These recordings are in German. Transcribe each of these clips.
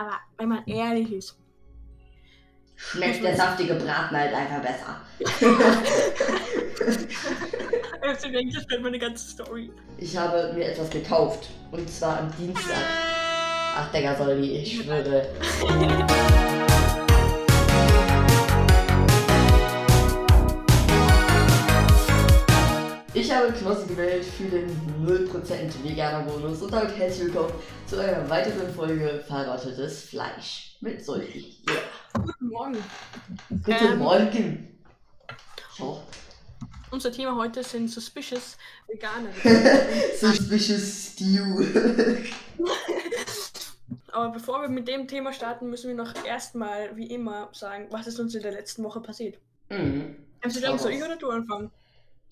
Aber wenn man ehrlich ist. Schmeckt der saftige Braten halt einfach besser. Denke ich, das meine ganze Story. Ich habe mir etwas gekauft. Und zwar am Dienstag. Ach, Digga, Solli, ich schwöre. Knossi gewählt für den 0% veganer Bonus und damit herzlich willkommen zu einer weiteren Folge Verrottetes Fleisch mit Solli. Yeah. Guten Morgen. Guten Ähm. Morgen. So. Unser Thema heute sind Suspicious Veganer. Suspicious Stew. Aber bevor wir mit dem Thema starten, müssen wir noch erstmal, wie immer, sagen, was ist uns in der letzten Woche passiert. mhm. Kannst du Hau soll ich oder du anfangen?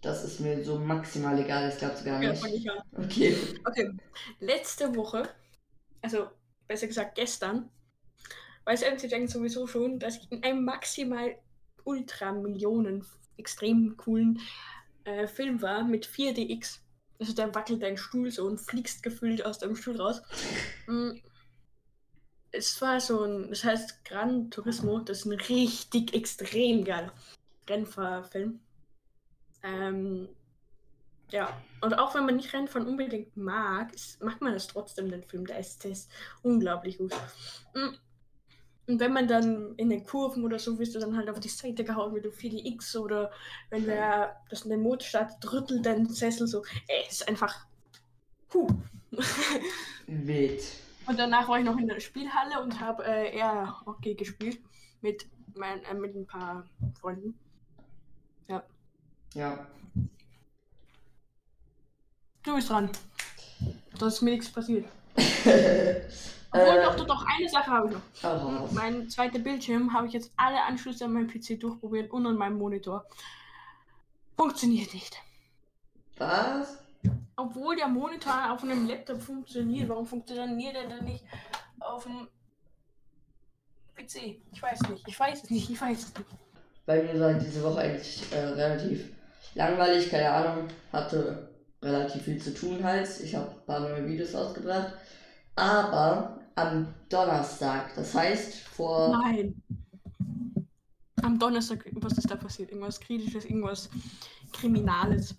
Das ist mir so maximal egal, ich glaube sogar Ja, nicht. fang ich an. Okay. Okay, letzte Woche, also besser gesagt gestern, weiß MC Jang sowieso schon, dass ich in einem maximal Ultra-Millionen extrem coolen äh, Film war mit 4DX. Also da wackelt dein Stuhl so und fliegst gefühlt aus deinem Stuhl raus. Mm. Es war so ein, das heißt Gran Turismo, das ist ein richtig extrem geiler Rennfahrfilm. Ähm, ja, und auch wenn man nicht Rennfahren unbedingt mag, ist, macht man das trotzdem, den Film. Der ist, der ist unglaublich gut. Mm. Und wenn man dann in den Kurven oder so, wirst du dann halt auf die Seite gehauen mit dem 4DX oder wenn wer das in den Motor startet, rüttelt dein Sessel so. Ey, es ist einfach. Puh. Wild. Und danach war ich noch in der Spielhalle und habe äh, eher Hockey gespielt mit, mein, äh, mit ein paar Freunden. Ja. Du bist dran. Da ist mir nichts passiert. Obwohl, äh, doch, doch, doch, eine Sache habe ich noch. oh, Hm, Mein zweiter Bildschirm habe ich jetzt alle Anschlüsse an meinem PC durchprobiert und an meinem Monitor. Funktioniert nicht. was? Obwohl der Monitor auf einem Laptop funktioniert, warum funktioniert er denn nicht auf dem PC? Ich weiß nicht, ich weiß es nicht, ich weiß es nicht. Bei mir war diese Woche eigentlich äh, relativ langweilig, keine Ahnung. Hatte relativ viel zu tun halt. Ich habe ein paar neue Videos rausgebracht. Aber am Donnerstag, das heißt vor. Nein. Am Donnerstag, was ist da passiert? Irgendwas Kritisches, irgendwas Kriminales.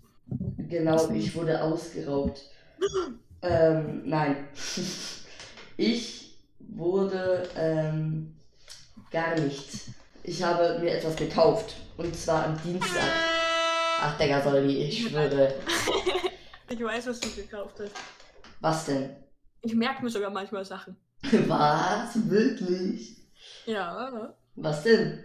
Genau, ich wurde ausgeraubt. ähm, nein. ich wurde ähm, gar nichts. Ich habe mir etwas gekauft. Und zwar am Dienstag. Ach, Digga, Solli, ich schwöre. Ich weiß, was du gekauft hast. Was denn? Ich merke mir sogar manchmal Sachen. Was? Wirklich? Ja, Was denn?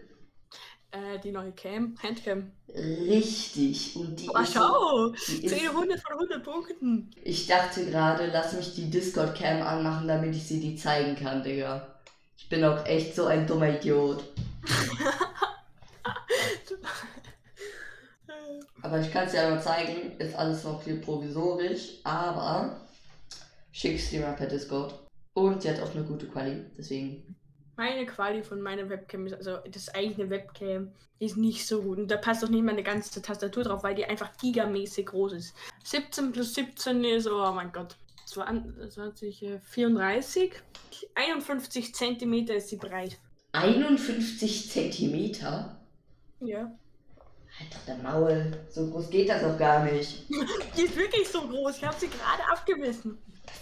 äh, die neue Cam, Handcam. Richtig. Und die Oh, ist, schau! die 10 ist, 100 von 100 Punkten. Ich dachte gerade, lass mich die Discord-Cam anmachen, damit ich sie dir zeigen kann, Digga. Ich bin auch echt so ein dummer Idiot. Aber ich kann es dir einmal zeigen. Ist alles noch hier provisorisch, aber schick's dir mal per Discord. Und sie hat auch eine gute Quali, deswegen. Meine Quali von meiner Webcam ist, also das ist eigentlich eine Webcam, die ist nicht so gut. Und da passt auch nicht meine ganze Tastatur drauf, weil die einfach gigamäßig groß ist. 17 plus 17 ist, oh mein Gott, 20, äh, 34, 51 Zentimeter ist sie breit. 51 Zentimeter? Ja. Halt doch der Maul. So groß geht das auch gar nicht. Die ist wirklich so groß, ich habe sie gerade abgemessen.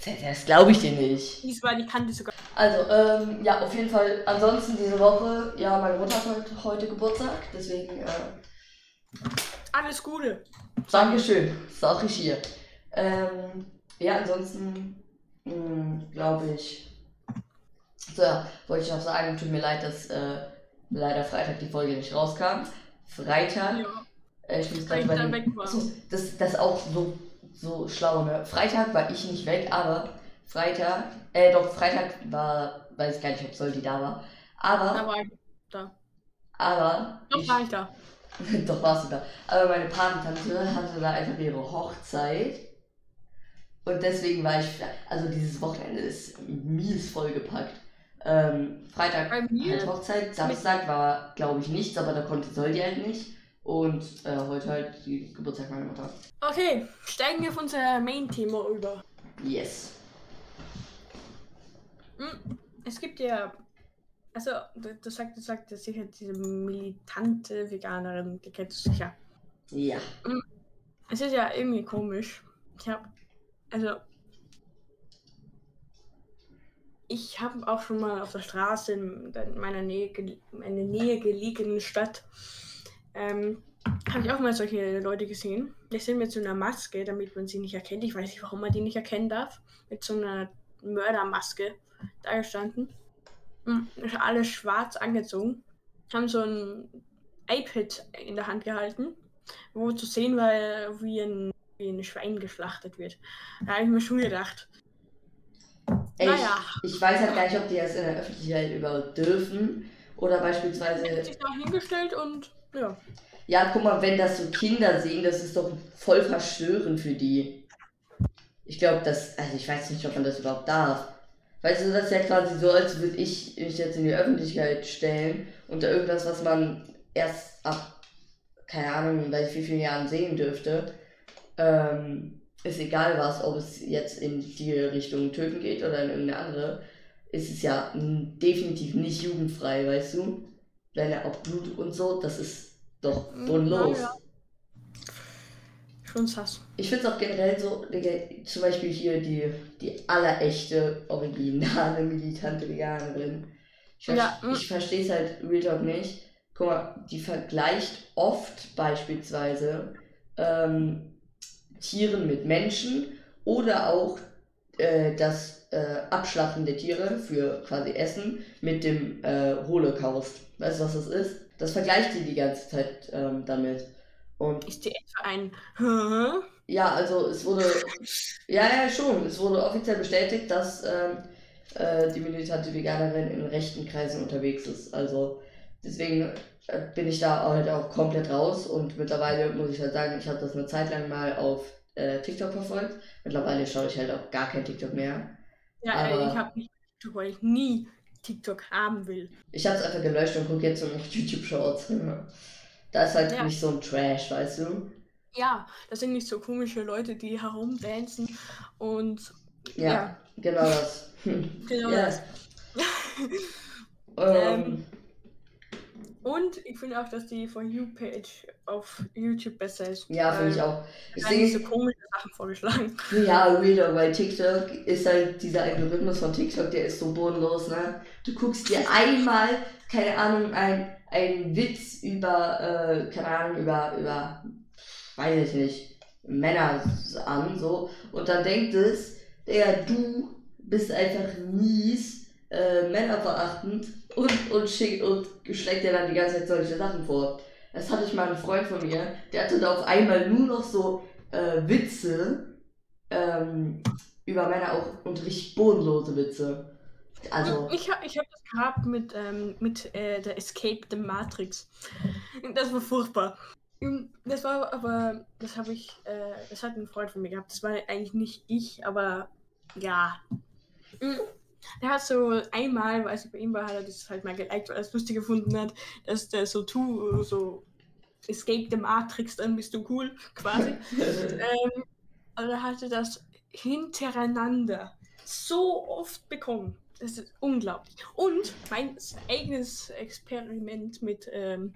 Das, das glaube ich dir nicht. Diesmal die Kante sogar. Also, ähm, ja, auf jeden Fall. Ansonsten diese Woche, ja, meine Mutter hat heute, heute Geburtstag, deswegen, äh, Alles Gute. Dankeschön, sag ich hier. Ähm, ja, ansonsten, glaube ich. So, ja, wollte ich noch sagen, tut mir leid, dass äh, leider Freitag die Folge nicht rauskam. Freitag, Ja. äh, ich muss gerade da überlegen. weg war. Achso, das, das ist auch so, so schlau, ne? Freitag war ich nicht weg, aber Freitag, äh, doch, Freitag war, weiß ich gar nicht, ob Soldi da war. Aber, Da war ich. Da. aber, Doch ich, war ich da. doch warst du da. Aber meine Patentante hatte da einfach ihre Hochzeit. Und deswegen war ich, also dieses Wochenende ist mies vollgepackt. Ähm, Freitag Bei mir- halt Hochzeit, Samstag war, glaube ich, nichts, aber da konnte Soldi halt nicht. Und äh, heute halt die Geburtstag meiner Mutter. Okay, steigen wir auf unser Main-Thema über. Yes. Hm, es gibt ja, also du, du sagst, du sagst sicher diese militante Veganerin, die kennst du sicher. Ja. Es ist ja irgendwie komisch. Ich habe, also ich habe auch schon mal auf der Straße in meiner Nähe, meine Nähe gelegenen Stadt, ähm, habe ich auch mal solche Leute gesehen. Die sind mit so einer Maske, damit man sie nicht erkennt. Ich weiß nicht, warum man die nicht erkennen darf. Mit so einer Mördermaske da gestanden. Hm, Alles schwarz angezogen. Haben so ein iPad in der Hand gehalten, wo zu sehen war, wie ein, wie ein Schwein geschlachtet wird. Da habe ich mir schon gedacht, Ey, Naja. ich, ich weiß halt gar nicht, ob die das in der Öffentlichkeit überhaupt dürfen. Oder er hat beispielsweise. sich da hingestellt und ja. Ja, guck mal, wenn das so Kinder sehen, das ist doch voll verstörend für die. Ich glaube, das. Also, ich weiß nicht, ob man das überhaupt darf. Weißt du, das ist ja quasi so, als würde ich mich jetzt in die Öffentlichkeit stellen und da irgendwas, was man erst ab, keine Ahnung, ich wie vielen Jahren sehen dürfte, ähm, ist egal was, ob es jetzt in die Richtung Töten geht oder in irgendeine andere, ist es ja definitiv nicht jugendfrei, weißt du? Wenn er auch Blut und so, das ist doch Mm, bodenlos. naja. Schon sass. Ich finde es auch generell so, Digga, zum Beispiel hier die, die allerechte, originale, militante Veganerin. Ich, ver Ja, mm. ich verstehe es halt Real Talk nicht. Guck mal, die vergleicht oft beispielsweise ähm, Tieren mit Menschen oder auch äh, das äh, Abschlachten der Tiere für quasi Essen mit dem äh, Holocaust. Weißt du, was das ist? Das vergleicht sie die ganze Zeit ähm, damit. Und Ist die etwa ein ja, also es wurde, ja, ja, schon, es wurde offiziell bestätigt, dass ähm, äh, die militante Veganerin in rechten Kreisen unterwegs ist. Also deswegen bin ich da halt auch komplett raus und mittlerweile muss ich halt sagen, ich habe das eine Zeit lang mal auf äh, TikTok verfolgt. Mittlerweile schaue ich halt auch gar kein TikTok mehr. Ja, Aber- äh, ich habe nicht TikTok, weil ich nie TikTok haben will. Ich habe es einfach gelöscht und gucke jetzt so noch YouTube Shorts. Da ist halt Ja. nicht so ein Trash, weißt du? Ja, das sind nicht so komische Leute, die herumdancen und Ja, Ja. genau das. genau das. Ähm, Ähm, Und ich finde auch, dass die For You-Page auf YouTube besser ist. ja, finde ich weil auch. Ich nicht so sehe, komische Sachen vorgeschlagen. ja, Real bei TikTok ist halt dieser Algorithmus von TikTok, der ist so bodenlos, ne? Du guckst dir einmal, keine Ahnung, ein, ein Witz über, äh, keine Ahnung, über, über, weiß ich nicht, Männer an, so, und dann denkt es, der du bist einfach mies, äh, männerverachtend und, und schickt und schlägt dir dann die ganze Zeit solche Sachen vor. Das hatte ich mal einen Freund von mir, der hatte da auf einmal nur noch so äh, Witze ähm, über Männer auch und richtig bodenlose Witze. Also, Ich habe ich hab das gehabt mit, ähm, mit äh, der Escape the Matrix. Das war furchtbar. Ähm, Das war aber, das habe ich, äh, das hat ein Freund von mir gehabt. Das war eigentlich nicht ich, aber ja. Der hat so einmal, als ich bei ihm war, hat er das halt mal geliked, weil er es lustig gefunden hat, dass der so tu, so Escape the Matrix, dann bist du cool, quasi. ähm, aber er hatte das hintereinander so oft bekommen. Das ist unglaublich. Und mein eigenes Experiment mit ähm,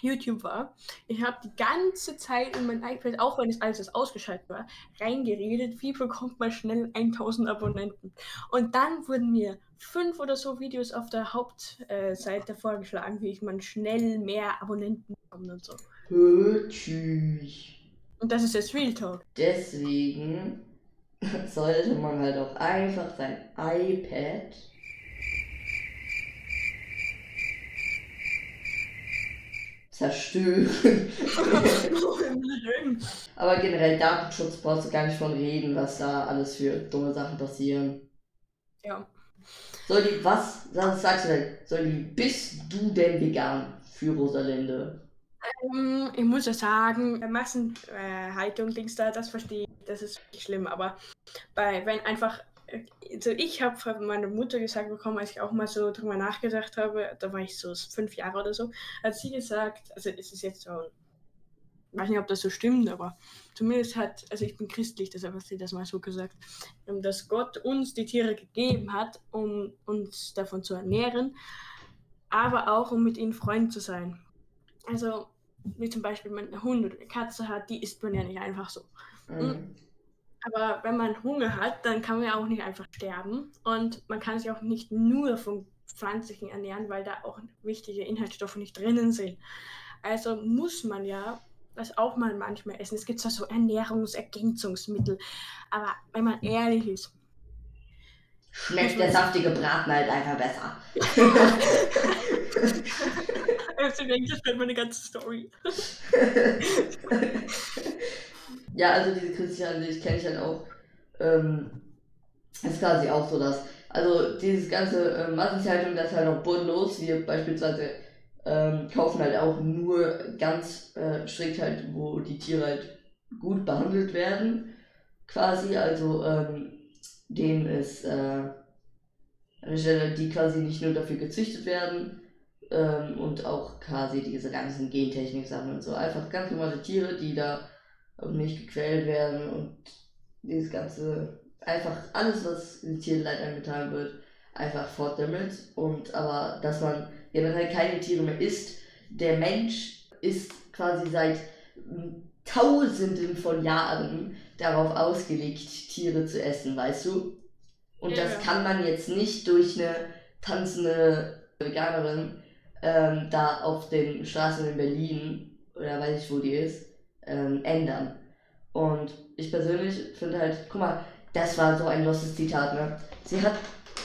YouTube war, ich habe die ganze Zeit in mein iPad, auch wenn es alles ausgeschaltet war, reingeredet, wie bekommt man schnell 1000 Abonnenten. Und dann wurden mir fünf oder so Videos auf der Hauptseite vorgeschlagen, wie ich man schnell mehr Abonnenten bekomme und so. Hö, tschüss. Und das ist jetzt Real Talk. Deswegen sollte man halt auch einfach sein iPad zerstören. Aber generell Datenschutz brauchst du gar nicht von reden, was da alles für dumme Sachen passieren. ja. Solli, was, was sagst du denn? Solli, bist du denn vegan für Rosalinde? Ähm, Ich muss ja sagen, äh, Massenhaltung, Dings da, das verstehe ich, das ist schlimm, aber bei, wenn einfach, äh, also ich habe von meiner Mutter gesagt bekommen, als ich auch mal so drüber nachgedacht habe, da war ich so fünf Jahre oder so, hat sie gesagt, also es ist jetzt so weiß nicht, ob das so stimmt, aber zumindest hat, also ich bin christlich, deshalb hat sie das mal so gesagt, ähm, dass Gott uns die Tiere gegeben hat, um uns davon zu ernähren, aber auch um mit ihnen Freund zu sein. Also, wie zum Beispiel, wenn man einen Hund oder eine Katze hat, die isst man ja nicht einfach so. Mhm. Aber wenn man Hunger hat, dann kann man ja auch nicht einfach sterben. Und man kann sich auch nicht nur von pflanzlichen ernähren, weil da auch wichtige Inhaltsstoffe nicht drinnen sind. Also muss man ja das auch mal manchmal essen. Es gibt zwar so Ernährungsergänzungsmittel, aber wenn man ehrlich ist. Schmeckt der saftige Braten halt einfach besser. also ich, das meine ganze Story. ja, also diese christliche Ansicht kenne ich halt auch. Ähm, ist quasi auch so, dass also dieses ganze äh, Massentierhaltung, das ist halt auch bodenlos. Wir beispielsweise ähm, kaufen halt auch nur ganz äh, strikt halt, wo die Tiere halt gut behandelt werden. Quasi, also ähm, denen ist äh, die quasi nicht nur dafür gezüchtet werden ähm, und auch quasi diese ganzen Gentechnik-Sachen und so. Einfach ganz normale Tiere, die da auch nicht gequält werden und dieses ganze einfach alles, was in Tierleid eingetan wird, einfach fort damit. Und aber, dass man generell keine Tiere mehr isst, der Mensch ist quasi seit Tausenden von Jahren darauf ausgelegt, Tiere zu essen, weißt du? Und ja. das kann man jetzt nicht durch eine tanzende Veganerin ähm, da auf den Straßen in Berlin oder weiß ich wo die ist, ähm, ändern. Und ich persönlich finde halt, guck mal, das war so ein lostes Zitat, ne? Sie hat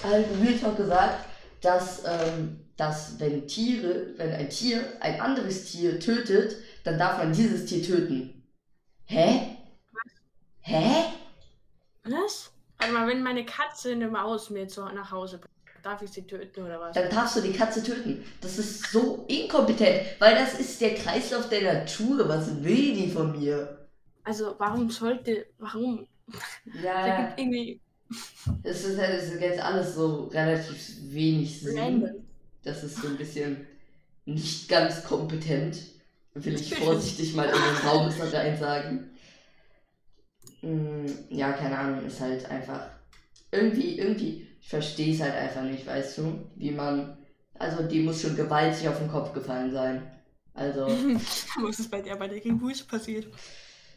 halt Talk gesagt, dass, ähm, dass wenn Tiere, wenn ein Tier ein anderes Tier tötet, dann darf man dieses Tier töten. Hä? Hä? Was? Warte mal, wenn meine Katze eine Maus mir zu, nach Hause bringt, darf ich sie töten oder was? Dann darfst du die Katze töten. Das ist so inkompetent, weil das ist der Kreislauf der Natur. Was will die von mir? Also, warum sollte, warum ja. Da gibt irgendwie. Es ist, es ist jetzt alles so relativ wenig Sinn. Random. Das ist so ein bisschen nicht ganz kompetent. Will ich vorsichtig mal in den Raum rein sagen. Mm, ja, keine Ahnung, ist halt einfach. Irgendwie, irgendwie, ich verstehe es halt einfach nicht, weißt du? Wie man. Also, die muss schon gewaltig auf den Kopf gefallen sein. Also. Was ist bei der bei der King passiert?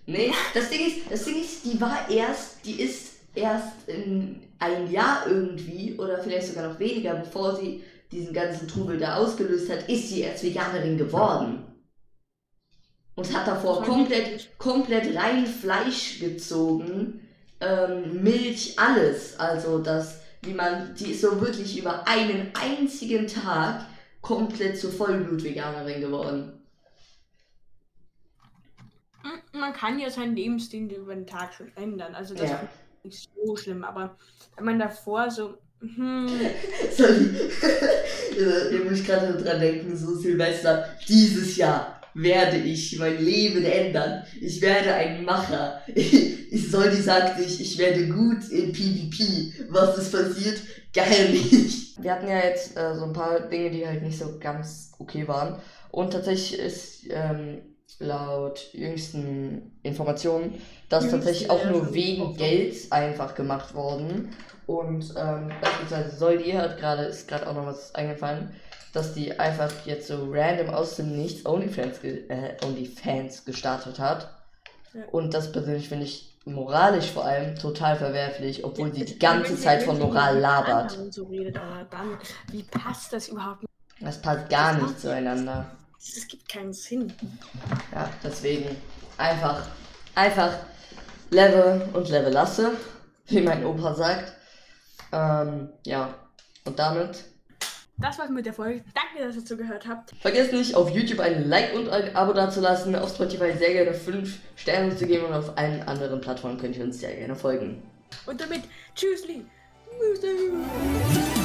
Nee, das Ding ist, das Ding ist, die war erst, die ist erst in ein Jahr irgendwie oder vielleicht sogar noch weniger, bevor sie diesen ganzen Trubel da ausgelöst hat, ist sie erst Veganerin geworden. Und hat davor komplett, komplett rein Fleisch gezogen, ähm, Milch, alles. Also das, wie man, die ist so wirklich über einen einzigen Tag komplett zur Vollblut-Veganerin geworden man kann ja seinen Lebensstil über den Tag schon ändern. Also das ja. ist nicht so schlimm. Aber wenn man davor so. Hm. Sorry. Ihr müsst gerade dran denken, so Silvester, dieses Jahr werde ich mein Leben ändern. Ich werde ein Macher. Ich, Soldi sagt sich, ich werde gut in PvP. Was ist passiert? Geil nicht. Wir hatten ja jetzt äh, so ein paar Dinge, die halt nicht so ganz okay waren. Und tatsächlich ist ähm, laut jüngsten Informationen das Jüngste tatsächlich auch nur wegen Geld einfach gemacht worden. Und ähm, beispielsweise Soldi hat gerade, ist gerade auch noch was eingefallen, dass die einfach jetzt so random aus dem Nichts OnlyFans, ge äh, OnlyFans gestartet hat. Ja. Und das persönlich finde ich moralisch vor allem total verwerflich, obwohl ja, sie die ganze Zeit von Moral labert. So redet, aber dann, wie passt das überhaupt? Das passt gar das nicht zueinander. Es gibt keinen Sinn. Ja, deswegen einfach, einfach Level und Level lasse, wie mein Opa sagt. Ähm, ja, und damit. Das war's mit der Folge. Danke, dass ihr zugehört habt. Vergesst nicht, auf YouTube ein Like und ein Abo dazulassen, auf Spotify sehr gerne 5 Sterne zu geben und auf allen anderen Plattformen könnt ihr uns sehr gerne folgen. Und damit, tschüssli. Tschüssli.